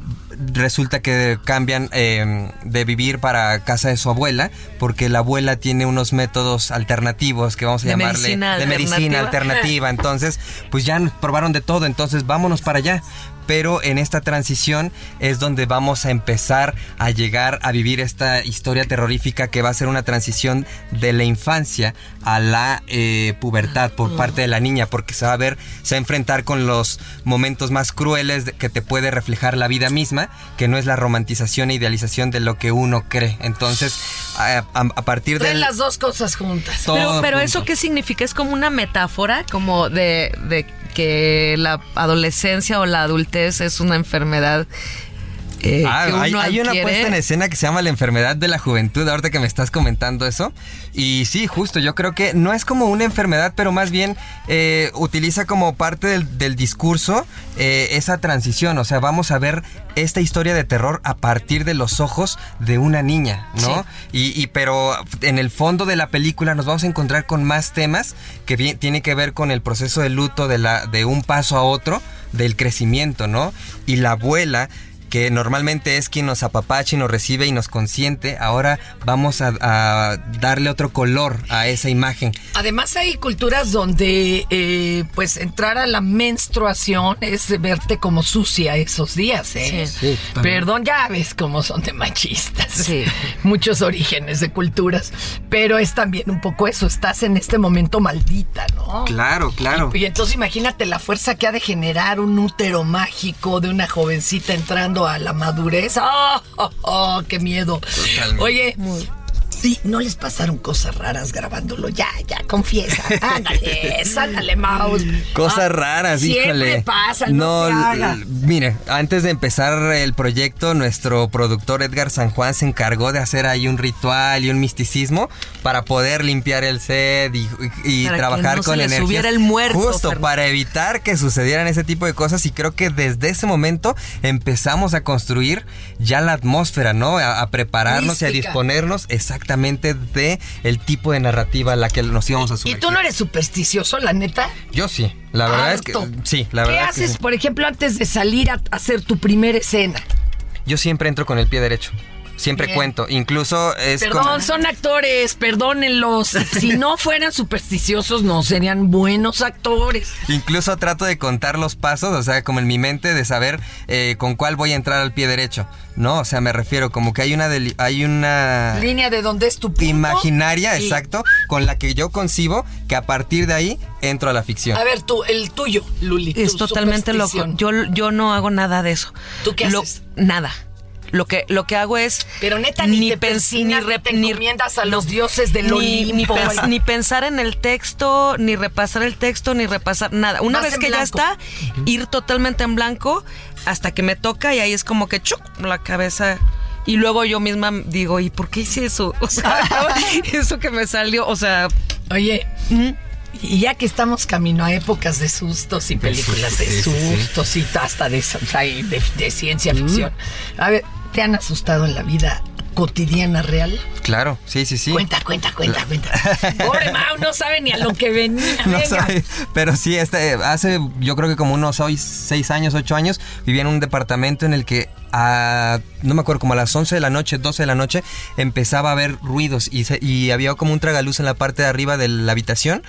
resulta que cambian eh, de vivir para casa de su abuela porque la abuela tiene unos métodos alternativos que vamos a De llamarle medicina de medicina alternativa. alternativa entonces pues ya probaron de todo entonces vámonos para allá pero en esta transición es donde vamos a empezar a llegar a vivir esta historia terrorífica que va a ser una transición de la infancia a la eh, pubertad por parte de la niña, porque se va a ver, se va a enfrentar con los momentos más crueles de- que te puede reflejar la vida misma, que no es la romantización e idealización de lo que uno cree. Entonces, a, a- a partir del... las dos cosas juntas. Todo Pero, pero eso qué significa? Es como una metáfora, como de, de que la adolescencia o la adultez es una enfermedad. Eh, Ah, que uno hay, hay una puesta en escena que se llama La enfermedad de la juventud, ahorita que me estás comentando eso. Y sí, justo, yo creo que no es como una enfermedad, pero más bien eh, utiliza como parte del, del discurso eh, esa transición. O sea, vamos a ver esta historia de terror a partir de los ojos de una niña, ¿no? Y, y- pero en el fondo de la película nos vamos a encontrar con más temas que bien, tiene que ver con el proceso de luto de, la, de un paso a otro, del crecimiento, ¿no? Y la abuela que normalmente es quien nos apapacha y nos recibe y nos consiente, ahora vamos a, a darle otro color a esa imagen. Además hay culturas donde eh, pues entrar a la menstruación es verte como sucia esos días, ¿eh? Sí. Perdón, ya ves cómo son de machistas. Muchos orígenes de culturas. Pero es también un poco eso, estás en este momento maldita, ¿no? Claro, claro. Y entonces imagínate la fuerza que ha de generar un útero mágico de una jovencita entrando a la madurez. ¡Oh, oh, oh, qué miedo! Oye, ¿no les pasaron cosas raras grabándolo? Ya, ya, confiesa. Ándale, ándale, Mouse. Cosas Ah, raras, siempre híjole. pasa, no se l- mire, antes de empezar el proyecto, nuestro productor Edgar San Juan se encargó de hacer ahí un ritual y un misticismo para poder limpiar el set y, y- y trabajar no se con le energía. subiera el muerto, Justo Fernando. para evitar que sucedieran ese tipo de cosas y creo que desde ese momento empezamos a construir ya la atmósfera, ¿no? A, a prepararnos y a disponernos exactamente de el tipo de narrativa a la que nos íbamos a ¿Y sumergir. tú no eres supersticioso, la neta? Yo sí, la verdad es que sí, la ¿Qué verdad es que haces, sí. por ejemplo, antes de salir a hacer tu primera escena? Yo siempre entro con el pie derecho. Siempre Bien. cuento. Incluso es Perdón, como- son actores, perdónenlos. Si no fueran supersticiosos, no serían buenos actores. Incluso trato de contar los pasos, o sea, como en mi mente de saber eh, con cuál voy a entrar al pie derecho. No, o sea, me refiero como que hay una deli- hay una Línea de dónde es tu punto. imaginaria, exacto, con la que yo concibo que a partir de ahí entro a la ficción. A ver, tú, el tuyo, Luli. Es tu totalmente loco. Yo, yo no hago nada de eso. ¿Tú qué Lo- haces? Nada. Lo que, lo que hago es. Pero neta, ni te persinas, ni rep- te encomiendas a los dioses del ni, Olimpo. ni pens- ni pensar en el texto, ni repasar el texto, ni repasar nada. Una Vas vez que ya está, ir totalmente en blanco hasta que me toca y ahí es como que chuc, la cabeza. Y luego yo misma digo, ¿y por qué hice eso? O sea, eso que me salió, o sea. Oye, y ya que estamos camino a épocas de sustos y películas de Sí, sí, sí. sustos y hasta de, de- de ciencia ficción. A ver, ¿te han asustado en la vida cotidiana real? Claro, sí, sí, sí. Cuenta, cuenta, cuenta, cuenta. Pobre Mau, no sabe ni a lo que venía. No Venga. sabe, pero sí, este, hace yo creo que como unos hoy, seis años, ocho años, vivía en un departamento en el que a, no me acuerdo, como a las 11 de la noche, 12 de la noche, empezaba a haber ruidos y, se- y había como un tragaluz en la parte de arriba de la habitación,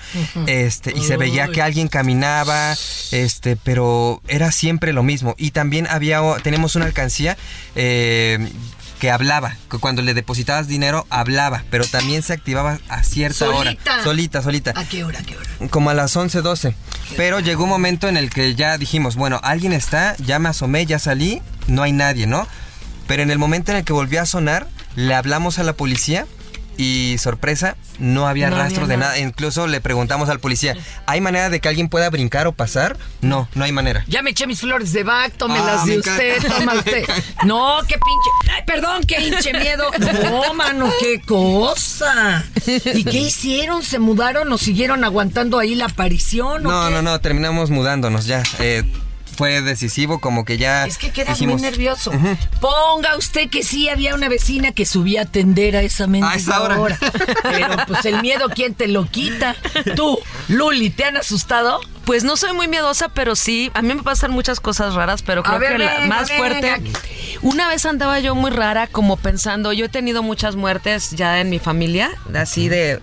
este, y se veía que alguien caminaba, este, pero era siempre lo mismo. Y también había, tenemos una alcancía, eh, que hablaba, que cuando le depositabas dinero hablaba, pero también se activaba a cierta Solita. hora. Solita, solita. ¿A qué hora, a qué hora? Como a las 11, 12. Pero llegó un momento en el que ya dijimos, bueno, alguien está, ya me asomé, ya salí, no hay nadie, ¿no? Pero en el momento en el que volvió a sonar, le hablamos a la policía y sorpresa, no había No había rastro de nada. nada. Incluso le preguntamos al policía, ¿hay manera de que alguien pueda brincar o pasar? No, no hay manera. Ya me eché mis flores de Bach, tómelas Ah, de usted, toma usted. No, qué pinche. Ay, perdón, qué hinche miedo. No, mano, qué cosa. ¿Y qué hicieron? ¿Se mudaron o siguieron aguantando ahí la aparición? o No, qué? no, no, terminamos mudándonos ya. Eh, fue decisivo, como que ya. Es que quedas dijimos, muy nervioso. Ponga usted que sí había una vecina que subía a atender a esa mendiga A esa hora. hora. Pero pues el miedo, ¿quién te lo quita? Tú, Luli, ¿te han asustado? Pues no soy muy miedosa, pero sí, a mí me pasan muchas cosas raras, pero creo ver, que la venga, más venga. fuerte. Una vez andaba yo muy rara, como pensando, yo he tenido muchas muertes ya en mi familia, así de.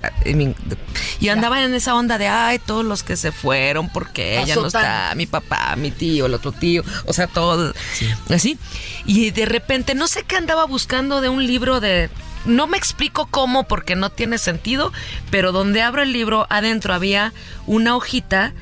y andaba en esa onda de, ay, todos los que se fueron, porque ella no está, mi papá, mi tío, el otro tío, o sea, todo. Así. Y de repente, no sé qué andaba buscando de un libro de. No me explico cómo porque no tiene sentido, pero donde abro el libro, adentro había una hojita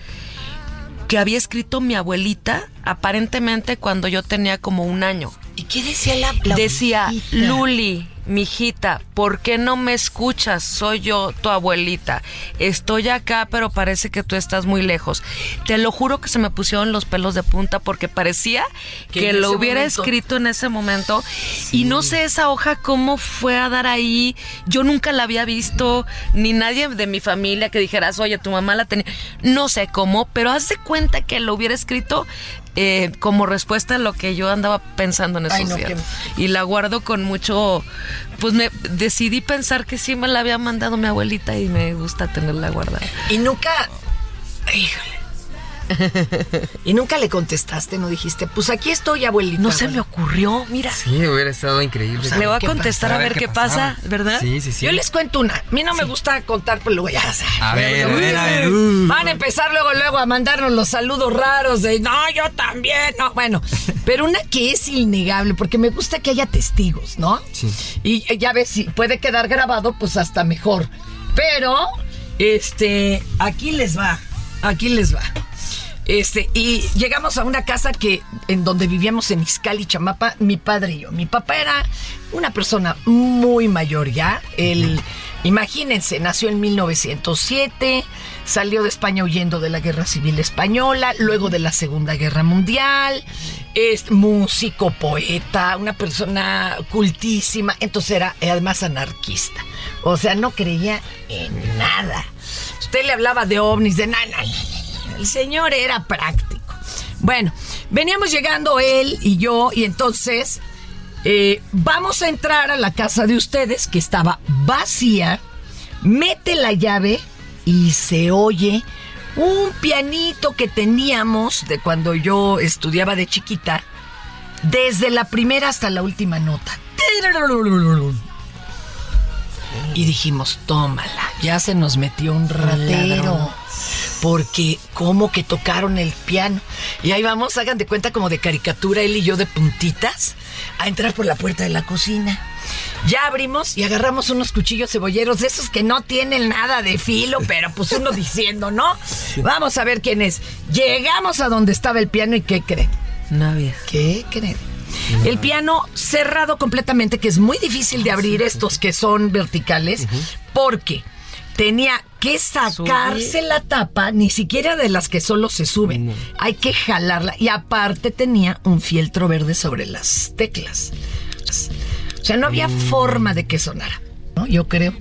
que había escrito mi abuelita, aparentemente cuando yo tenía como un año. ¿Y qué decía la, la Decía? Luli, mijita, ¿por qué no me escuchas? Soy yo, tu abuelita. Estoy acá, pero parece que tú estás muy lejos. Te lo juro que se me pusieron los pelos de punta porque parecía Que lo hubiera momento- escrito en ese momento. Y no sé esa hoja cómo fue a dar ahí. Yo nunca la había visto, ni nadie de mi familia que dijeras, oye, tu mamá la tenía. No sé cómo, pero haz de cuenta que lo hubiera escrito eh, como respuesta a lo que yo andaba pensando en esos Ay, no, días. qué- Y la guardo con mucho. Pues me decidí pensar que sí me la había mandado mi abuelita y me gusta tenerla guardada. Y nunca. Híjole. Y nunca le contestaste, no dijiste, pues aquí estoy, abuelita. No se me ocurrió, mira. Sí, hubiera estado increíble. Le voy a contestar a ver qué pasa, ¿verdad? Sí, sí, sí. Yo les cuento una. A mí no me gusta contar, pero luego ya. A ver, a ver, a ver, uh. Van a empezar luego, luego a mandarnos los saludos raros de no, yo también. No, bueno. Pero una que es innegable, porque me gusta que haya testigos, ¿no? Sí. Y eh, ya ves, si puede quedar grabado, pues hasta mejor. Pero, este, aquí les va. Aquí les va. Este, y llegamos a una casa que, en donde vivíamos en Izcali, Chamapa, mi padre y yo. Mi papá era una persona muy mayor ya. Él, imagínense, nació en 1907, salió de España huyendo de la Guerra Civil Española, luego de la Segunda Guerra Mundial. Es músico, poeta, una persona cultísima. Entonces era además anarquista. O sea, no creía en nada. Usted le hablaba de ovnis, de nada. El señor era práctico. Bueno, veníamos llegando él y yo y entonces eh, vamos a entrar a la casa de ustedes que estaba vacía. Mete la llave y se oye un pianito que teníamos de cuando yo estudiaba de chiquita, desde la primera hasta la última nota. Y dijimos, tómala, ya se nos metió un ratero. Porque, ¿cómo que tocaron el piano? Y ahí vamos, hagan de cuenta como de caricatura, él y yo de puntitas, a entrar por la puerta de la cocina. Ya abrimos y agarramos unos cuchillos cebolleros, de esos que no tienen nada de filo, pero pues uno diciendo, ¿no? Vamos a ver quién es. Llegamos a donde estaba el piano y ¿qué creen? Había. ¿Qué creen? El piano cerrado completamente, que es muy difícil de abrir estos que son verticales, porque tenía que sacarse Subir. la tapa, ni siquiera de las que solo se suben. Hay que jalarla. Y aparte tenía un fieltro verde sobre las teclas. O sea, no había forma de que sonara. ¿no? Yo creo.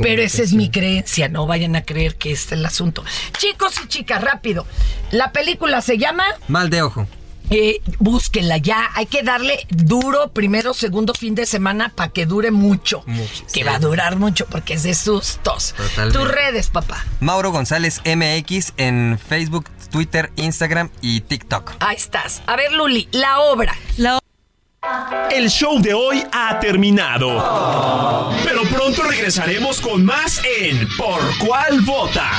Pero esa es mi creencia. No vayan a creer que este es el asunto. Chicos y chicas, rápido. La película se llama... Mal de ojo. Eh, búsquenla ya. Hay que darle duro primero, segundo fin de semana para que dure mucho. Mucho, que sí. va a durar mucho porque es de sustos. Totalmente. Tus redes, papá. Mauro González MX en Facebook, Twitter, Instagram y TikTok. Ahí estás. A ver, Luli, la obra. La El show de hoy ha terminado. Pero pronto regresaremos con más en Por cuál vota.